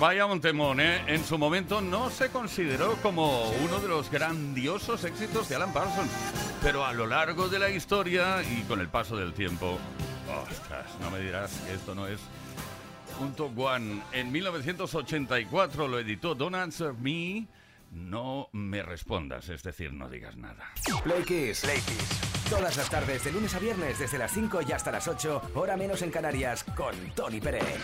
Vaya un temón, ¿eh? En su momento no se consideró como uno de los grandiosos éxitos de Alan Parsons, pero a lo largo de la historia y con el paso del tiempo, ostras, no me dirás que esto no es un top. En 1984 lo editó Don't Answer Me, no me respondas, es decir, no digas nada. Play Kiss. Todas las tardes, de lunes a viernes, desde las 5 y hasta las 8, hora menos en Canarias, con Tony Pérez.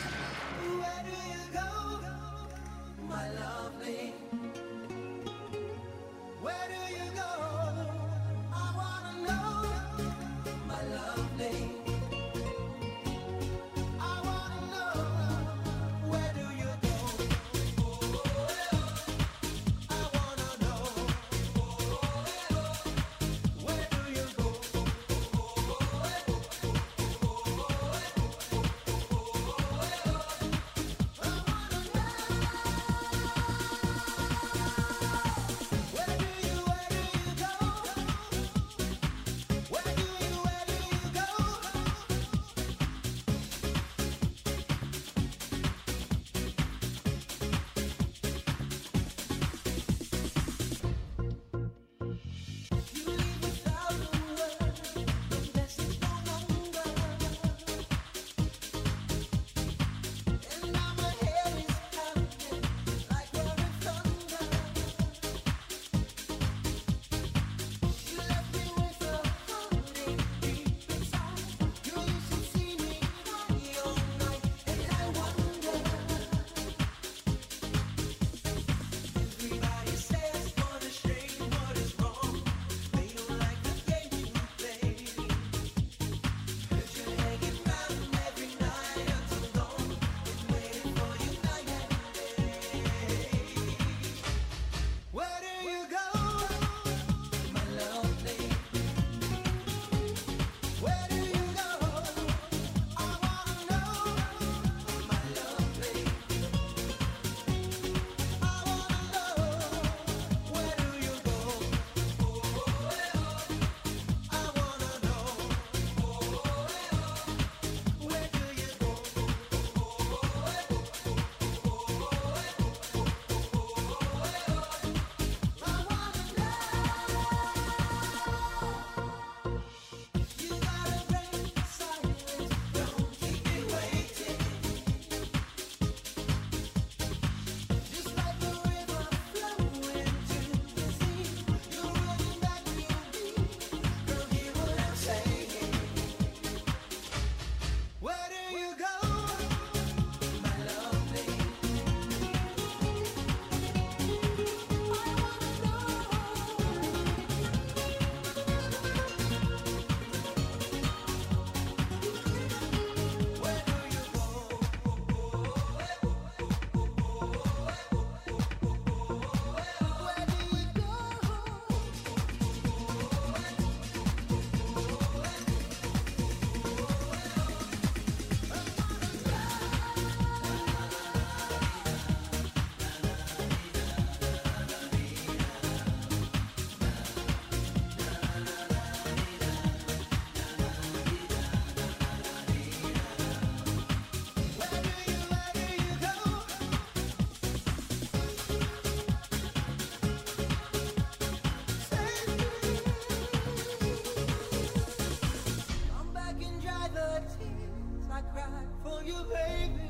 you, baby.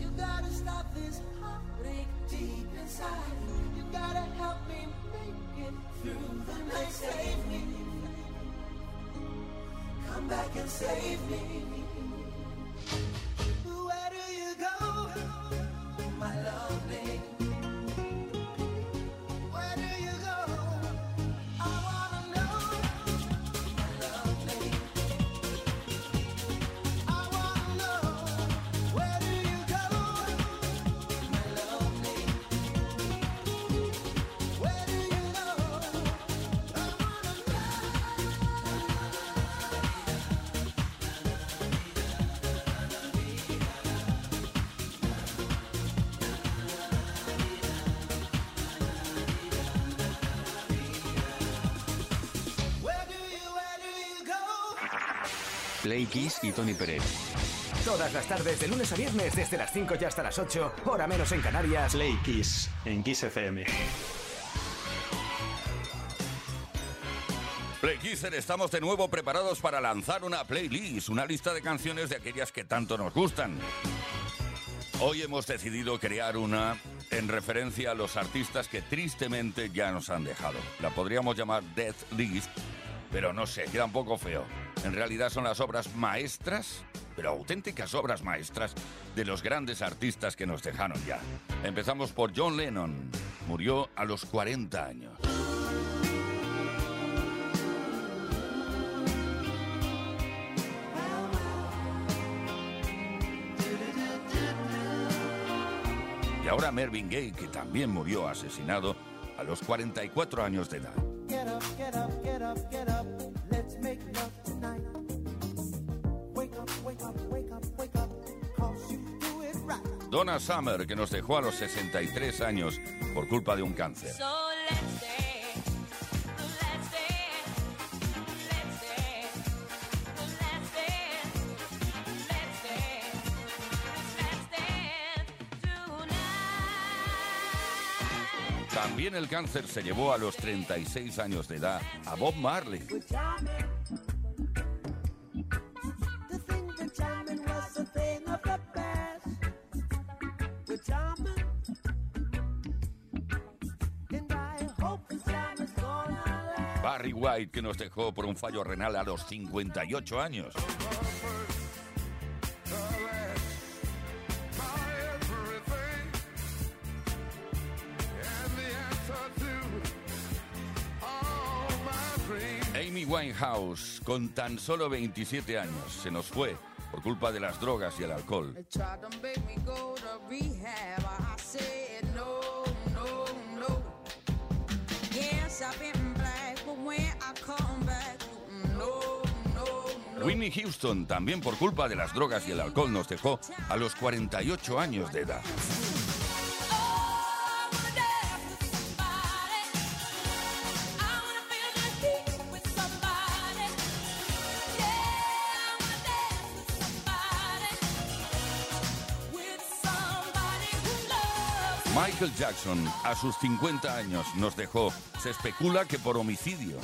You gotta stop this heartbreak deep inside. You gotta help me make it through the night. Save me. Come back and save me. Play Kiss y Tony Pérez. Todas las tardes, de lunes a viernes, desde las 5 y hasta las 8, hora menos en Canarias. Play Kiss, en Kiss FM. Play Kisser, estamos de nuevo preparados para lanzar una playlist, una lista de canciones de aquellas que tanto nos gustan. Hoy hemos decidido crear una en referencia a los artistas que tristemente ya nos han dejado. La podríamos llamar Death List, pero no sé, queda un poco feo. En realidad son las obras maestras, pero auténticas obras maestras, de los grandes artistas que nos dejaron ya. Empezamos por John Lennon. Murió a los 40 años. Y ahora Mervyn Gaye, que también murió asesinado a los 44 años de edad. Donna Summer, que nos dejó a los 63 años por culpa de un cáncer. También el cáncer se llevó a los 36 años de edad a Bob Marley. Que nos dejó por un fallo renal a los 58 años. Amy Winehouse, con tan solo 27 años, se nos fue por culpa de las drogas y el alcohol. Houston, también por culpa de las drogas y el alcohol, nos dejó a los 48 años de edad. Michael Jackson, a sus 50 años, nos dejó. Se especula que por homicidio.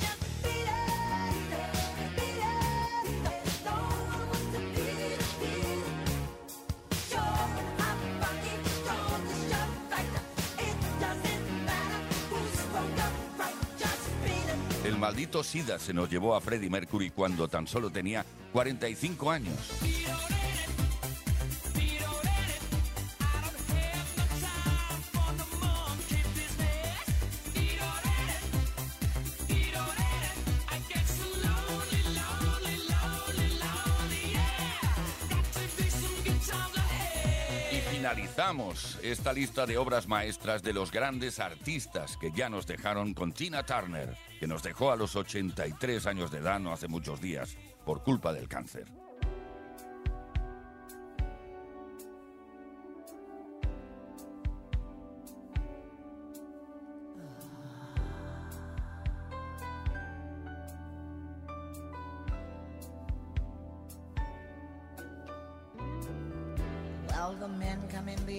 El maldito SIDA se nos llevó a Freddie Mercury cuando tan solo tenía 45 años. Finalizamos esta lista de obras maestras de los grandes artistas que ya nos dejaron con Tina Turner, que nos dejó a los 83 años de edad no hace muchos días por culpa del cáncer.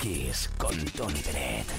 Kiss con Tony Pérez.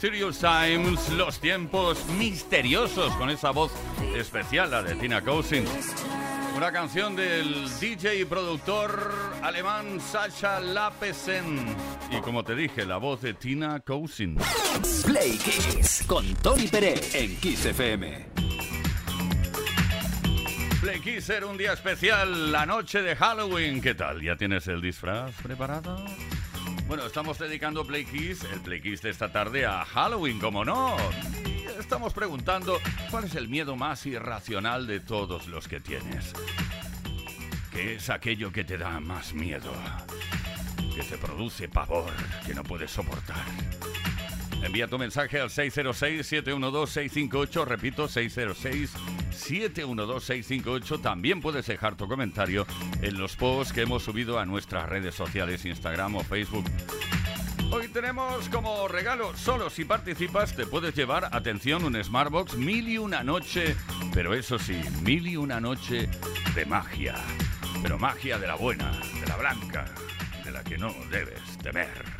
Mysterious Times, los tiempos misteriosos, con esa voz especial, la de Tina Cousins. Una canción del DJ y productor alemán Sasha Lapesen. Y como te dije, la voz de Tina Cousins. Play Kiss con Tony Pérez en Kiss FM. Play Kiss era un día especial, la noche de Halloween. ¿Qué tal? ¿Ya tienes el disfraz preparado? Bueno, estamos dedicando Play Kiss, el Play Kiss de esta tarde, a Halloween, como no. Estamos preguntando cuál es el miedo más irracional de todos los que tienes. ¿Qué es aquello que te da más miedo? Que te produce pavor, que no puedes soportar. Envía tu mensaje al 606-712-658, repito, 606-712-658. También puedes dejar tu comentario en los posts que hemos subido a nuestras redes sociales, Instagram o Facebook. Hoy tenemos como regalo, solo si participas te puedes llevar, atención, un Smartbox mil y una noche, pero eso sí, mil y una noche de magia, pero magia de la buena, de la blanca, de la que no debes temer.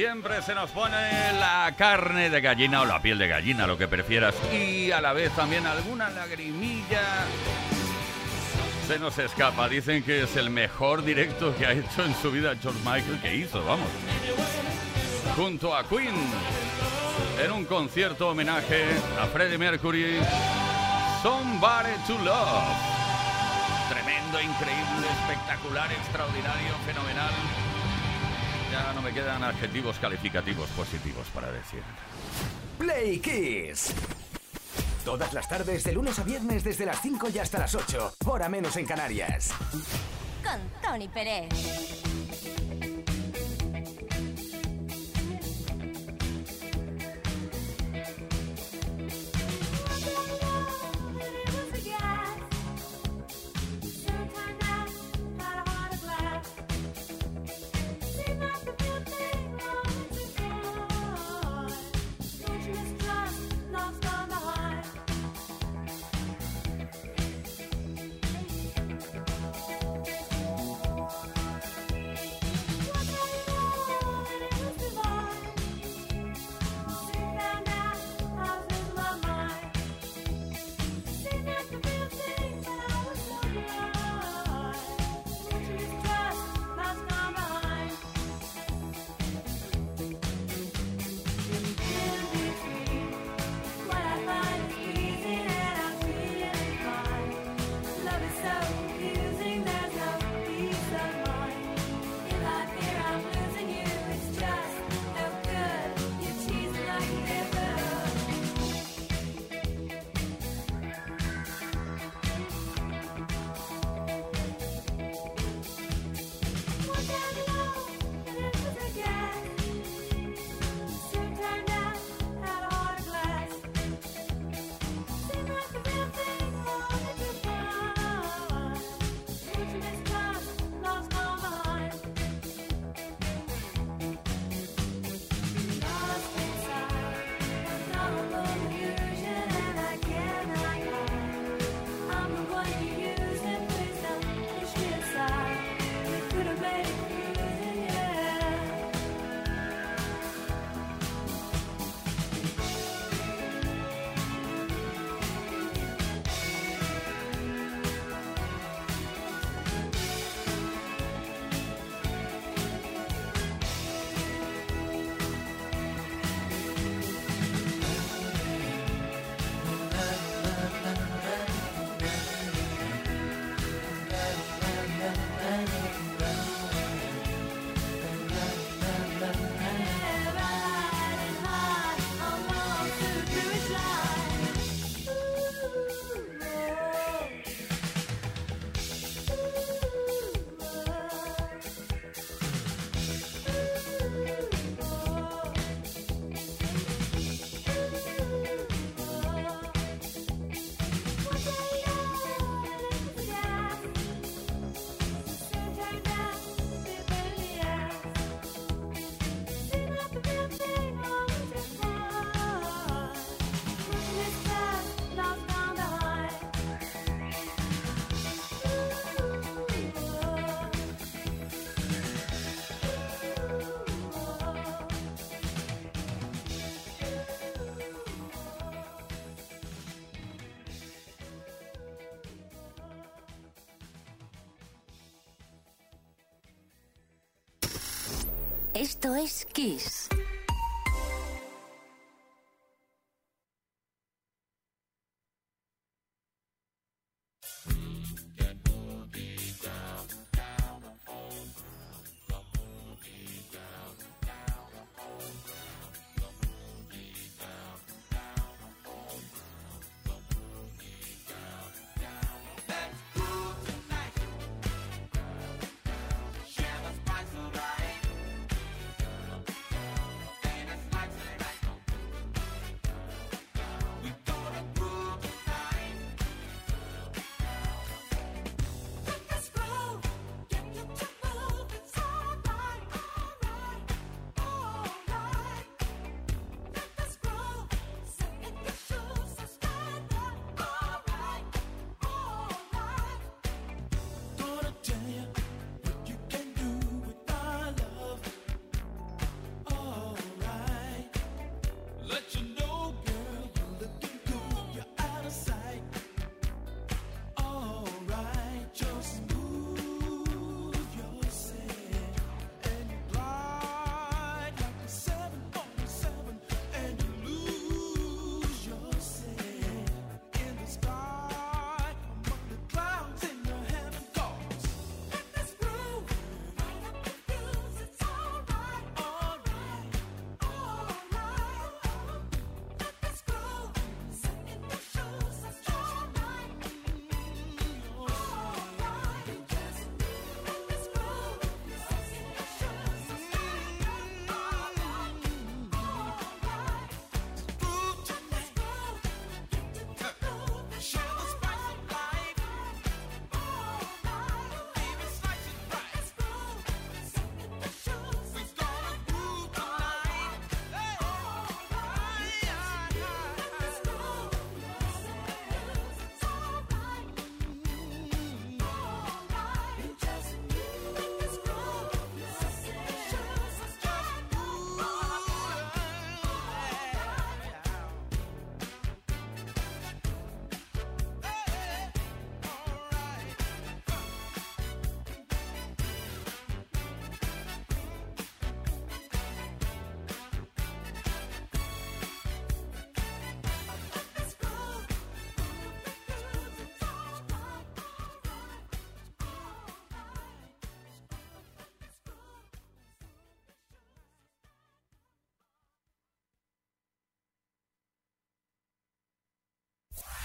Siempre se nos pone la carne de gallina o la piel de gallina, lo que prefieras. Y a la vez también alguna lagrimilla se nos escapa. Dicen que es el mejor directo que ha hecho en su vida George Michael que hizo, vamos. Junto a Queen, en un concierto homenaje a Freddie Mercury, Somebody to Love. Tremendo, increíble, espectacular, extraordinario, fenomenal Ya no me quedan adjetivos calificativos positivos para decir. Play Kiss. Todas las tardes, de lunes a viernes, desde las 5 y hasta las 8, hora menos en Canarias. Con Tony Pérez. Esto es Kiss.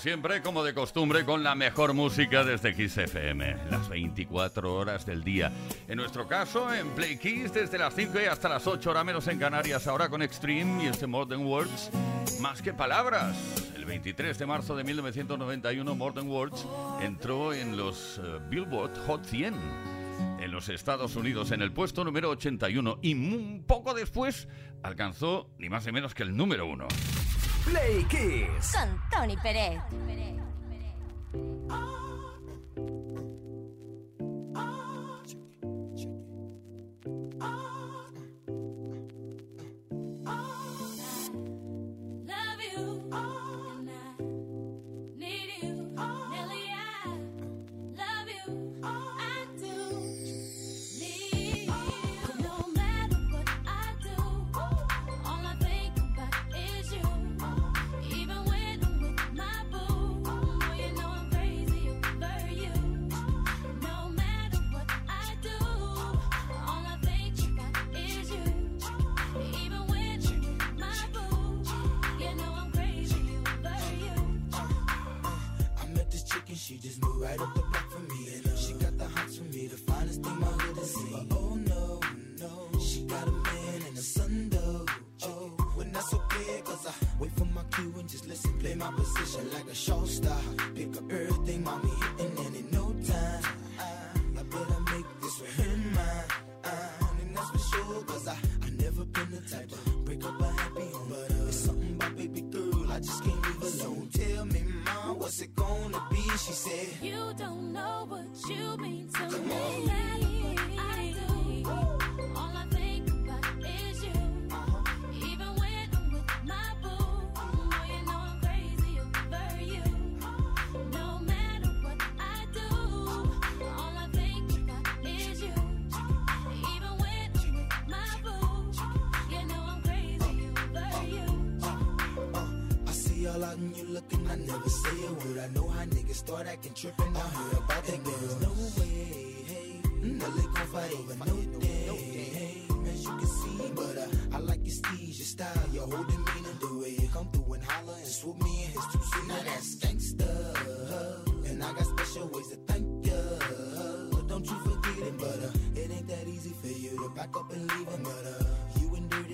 siempre, como de costumbre, con la mejor música desde Kiss FM, las 24 horas del día. En nuestro caso, en Play Kiss, desde las 5 y hasta las 8 horas menos en Canarias, ahora con Extreme y este Modern Words, más que palabras. El 23 de marzo de 1991, Modern Words entró en los eh, Billboard Hot 100 en los Estados Unidos en el puesto número 81 y un poco después alcanzó ni más ni menos que el número 1. Play Kiss. Con Tony Pérez. showstopper. Say a word. I know how niggas start acting tripping. I heard about that girl. There's no way, hey, Nelly gon' fight over no day, hey, as you can see. But uh, I like your steez, your style, your whole demeanor, the way you come through and holler and swoop me in his two seat. Now that's gangsta, and I got special ways to thank ya. Don't you forget it, but uh, it ain't that easy for you to back up and leave him.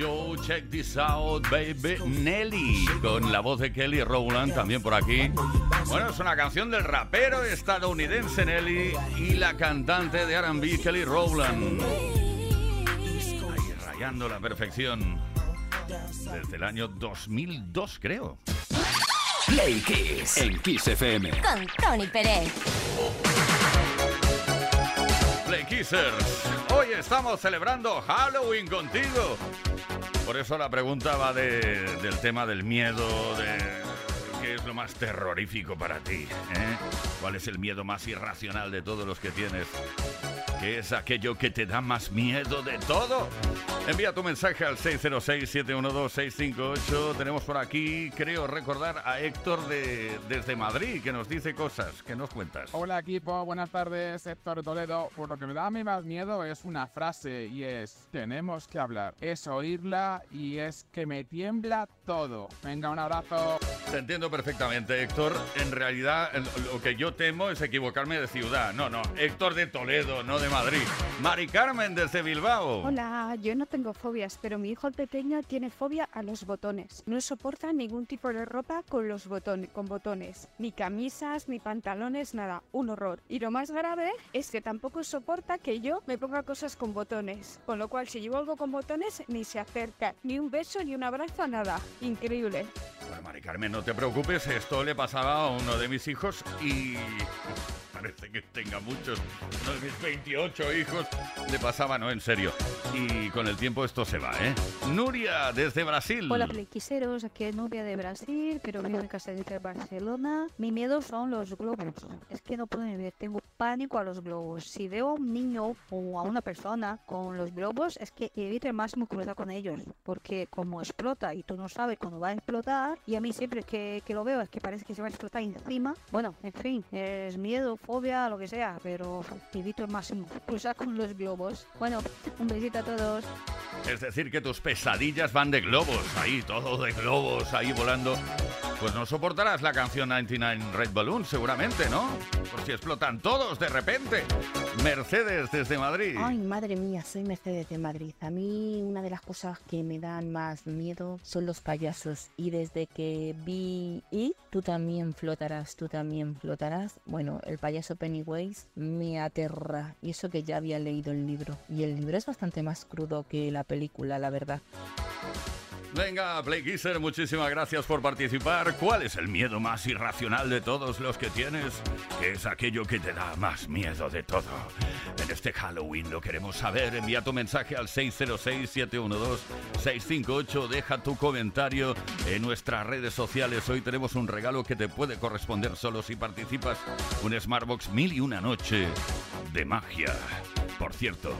Yo, check this out, baby. Nelly, con la voz de Kelly Rowland también por aquí. Bueno, es una canción del rapero estadounidense Nelly y la cantante de RB Kelly Rowland. Ahí rayando la perfección. Desde el año 2002, creo. Play Kiss. En Kiss FM. Con Tony Pérez. Hoy estamos celebrando Halloween contigo. Por eso la pregunta va de- del tema del miedo, de qué es lo más terrorífico para ti. eh? ¿Cuál es el miedo más irracional de todos los que tienes? ¿Qué es aquello que te da más miedo de todo? Envía tu mensaje al 606-712-658. Tenemos por aquí, creo recordar, a Héctor de, desde Madrid, que nos dice cosas. ¿Qué nos cuentas? Hola equipo, buenas tardes, Héctor Toledo. Por lo que me da a mí más miedo es una frase y es, tenemos que hablar. Es oírla y es que me tiembla todo. Venga, un abrazo. Te entiendo perfectamente, Héctor. En realidad, lo que yo temo es equivocarme de ciudad. No, no, Héctor de Toledo, no de Madrid. Mari Carmen desde Bilbao. Hola, yo no tengo fobias, pero mi hijo pequeño tiene fobia a los botones. No soporta ningún tipo de ropa con los botones, con botones, ni camisas, ni pantalones, nada, un horror. Y lo más grave es que tampoco soporta que yo me ponga cosas con botones, con lo cual si llevo algo con botones ni se acerca, ni un beso, ni un abrazo, nada. Increíble. Bueno, Mari Carmen, no te preocupes, esto le pasaba a uno de mis hijos y parece que tenga muchos, unos 28 ocho hijos, le pasaba, no, en serio. Y con el tiempo esto se va, ¿eh? Nuria, desde Brasil. Hola, peliquiseros, aquí es Nuria de Brasil, pero vivo en Castellita, Barcelona. Mi miedo son los globos. Es que no puedo vivir, tengo pánico a los globos. Si veo a un niño o a una persona con los globos, es que evito el máximo cruzar con ellos, porque como explota y tú no sabes cuándo va a explotar, y a mí siempre que, que lo veo es que parece que se va a explotar encima. Bueno, en fin, es miedo, fobia, lo que sea, pero evito el máximo cruzar con los globos. Bueno, un besito a todos. Es decir, que tus pesadillas van de globos, ahí, todo de globos, ahí volando. Pues no soportarás la canción 99 Red Balloon, seguramente, ¿no? Por si explotan todos de repente. Mercedes desde Madrid. Ay, madre mía, soy Mercedes de Madrid. A mí una de las cosas que me dan más miedo son los payasos. Y desde que vi y tú también flotarás, tú también flotarás. Bueno, el payaso Pennywise me aterra. Y eso que ya había leído el libro. Y el libro es bastante más crudo que la película, la verdad. Venga, Play Kisser, muchísimas gracias por participar. ¿Cuál es el miedo más irracional de todos los que tienes? ¿Qué es aquello que te da más miedo de todo? En este Halloween lo queremos saber. Envía tu mensaje al 606-712-658. Deja tu comentario en nuestras redes sociales. Hoy tenemos un regalo que te puede corresponder solo si participas. Un Smartbox mil y una noche de magia. Por cierto,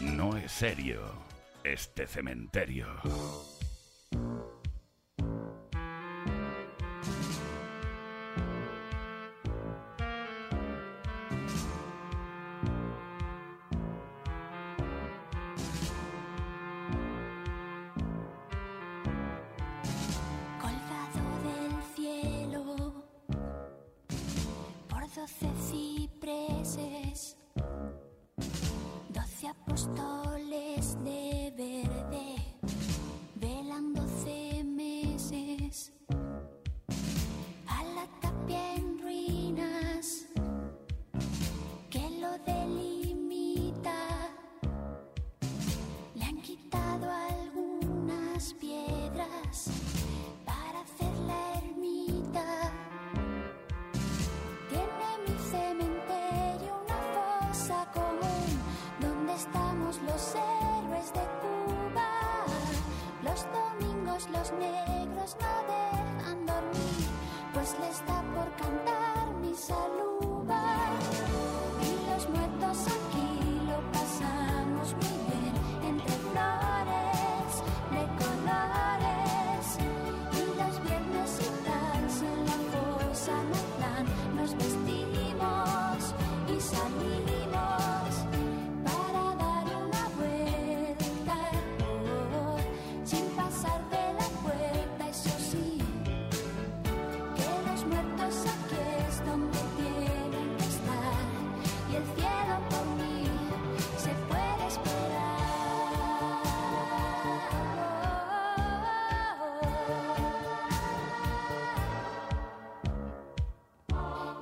no es serio este cementerio. Doce cipreses, doce apóstoles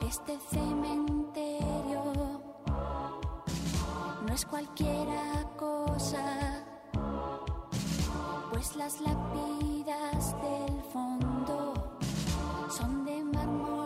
Este cementerio. No es cualquiera cosa, pues las lápidas del fondo son de mármol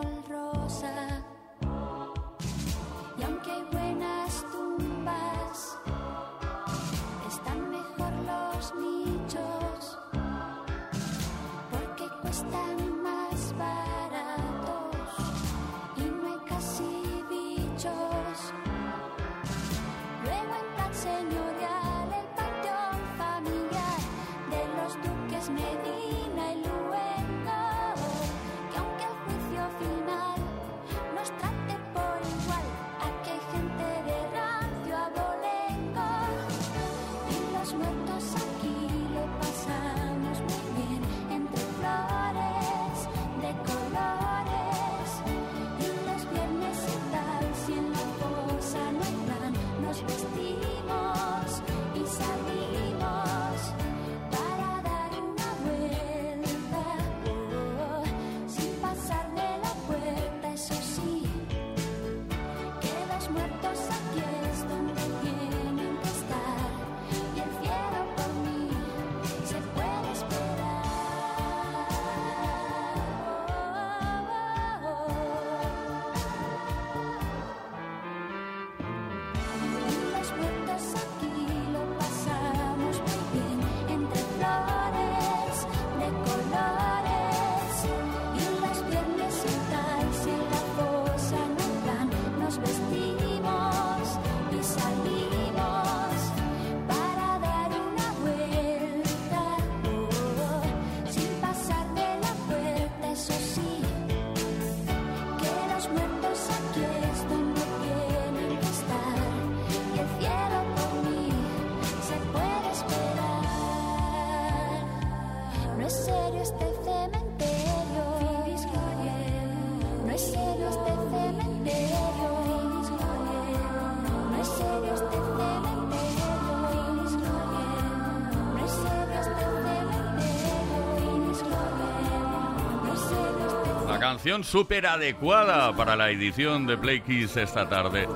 canción súper adecuada para la edición de Play Kiss esta tarde,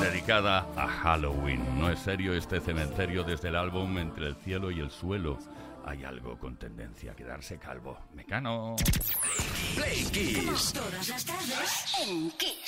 dedicada a Halloween. No es serio este cementerio desde el álbum Entre el cielo y el suelo. Hay algo con tendencia a quedarse calvo. Mecano. Play todas las tardes en Kiss.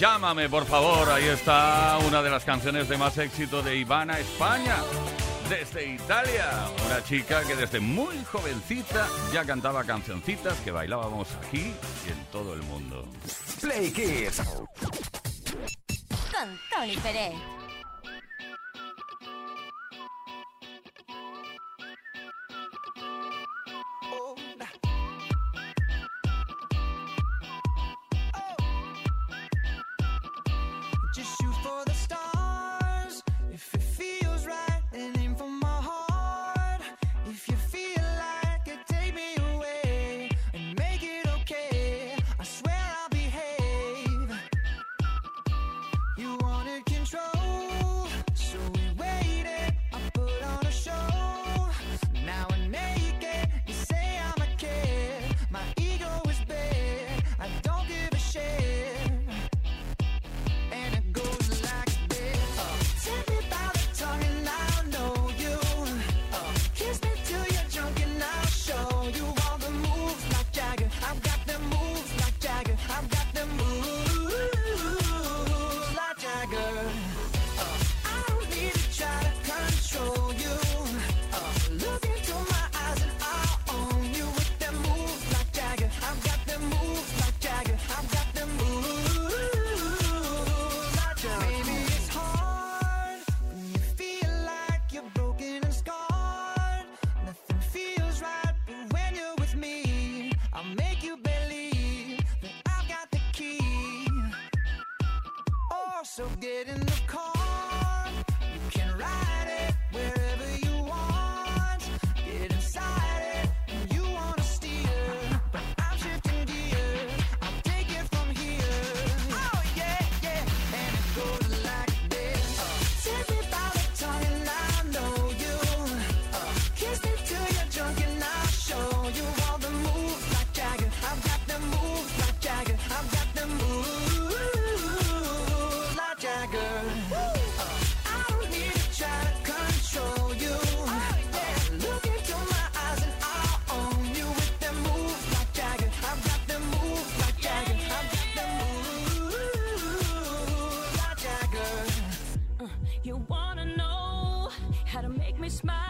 Llámame, por favor. Ahí está una de las canciones de más éxito de Ivana España, desde Italia. Una chica que desde muy jovencita ya cantaba cancioncitas que bailábamos aquí y en todo el mundo. Play Kids. Con Tony Pérez. Smile?